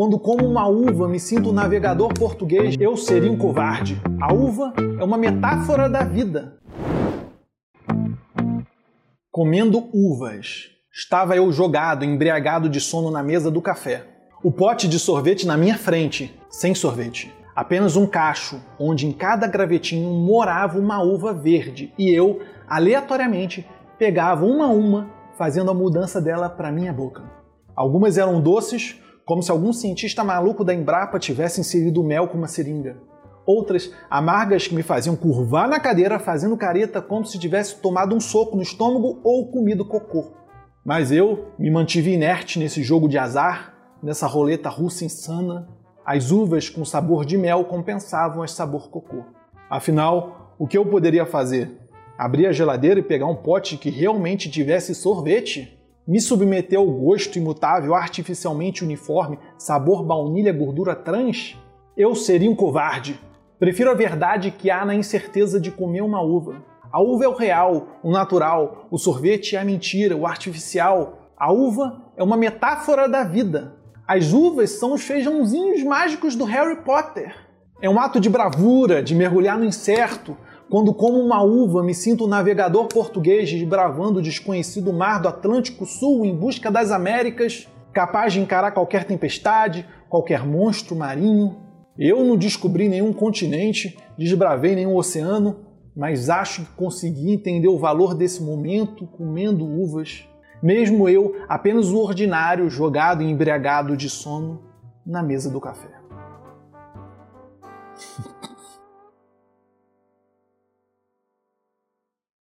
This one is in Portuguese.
Quando como uma uva, me sinto um navegador português, eu seria um covarde. A uva é uma metáfora da vida. Comendo uvas. Estava eu jogado, embriagado de sono na mesa do café. O pote de sorvete na minha frente, sem sorvete. Apenas um cacho, onde em cada gravetinho morava uma uva verde e eu, aleatoriamente, pegava uma a uma, fazendo a mudança dela para minha boca. Algumas eram doces, como se algum cientista maluco da Embrapa tivesse inserido mel com uma seringa. Outras amargas que me faziam curvar na cadeira, fazendo careta como se tivesse tomado um soco no estômago ou comido cocô. Mas eu me mantive inerte nesse jogo de azar, nessa roleta russa insana. As uvas com sabor de mel compensavam as sabor cocô. Afinal, o que eu poderia fazer? Abrir a geladeira e pegar um pote que realmente tivesse sorvete? Me submeter ao gosto imutável, artificialmente uniforme, sabor baunilha, gordura trans? Eu seria um covarde. Prefiro a verdade que há na incerteza de comer uma uva. A uva é o real, o natural, o sorvete é a mentira, o artificial. A uva é uma metáfora da vida. As uvas são os feijãozinhos mágicos do Harry Potter. É um ato de bravura, de mergulhar no incerto. Quando como uma uva, me sinto um navegador português desbravando o desconhecido mar do Atlântico Sul em busca das Américas, capaz de encarar qualquer tempestade, qualquer monstro marinho. Eu não descobri nenhum continente, desbravei nenhum oceano, mas acho que consegui entender o valor desse momento comendo uvas mesmo eu, apenas o ordinário, jogado e embriagado de sono na mesa do café.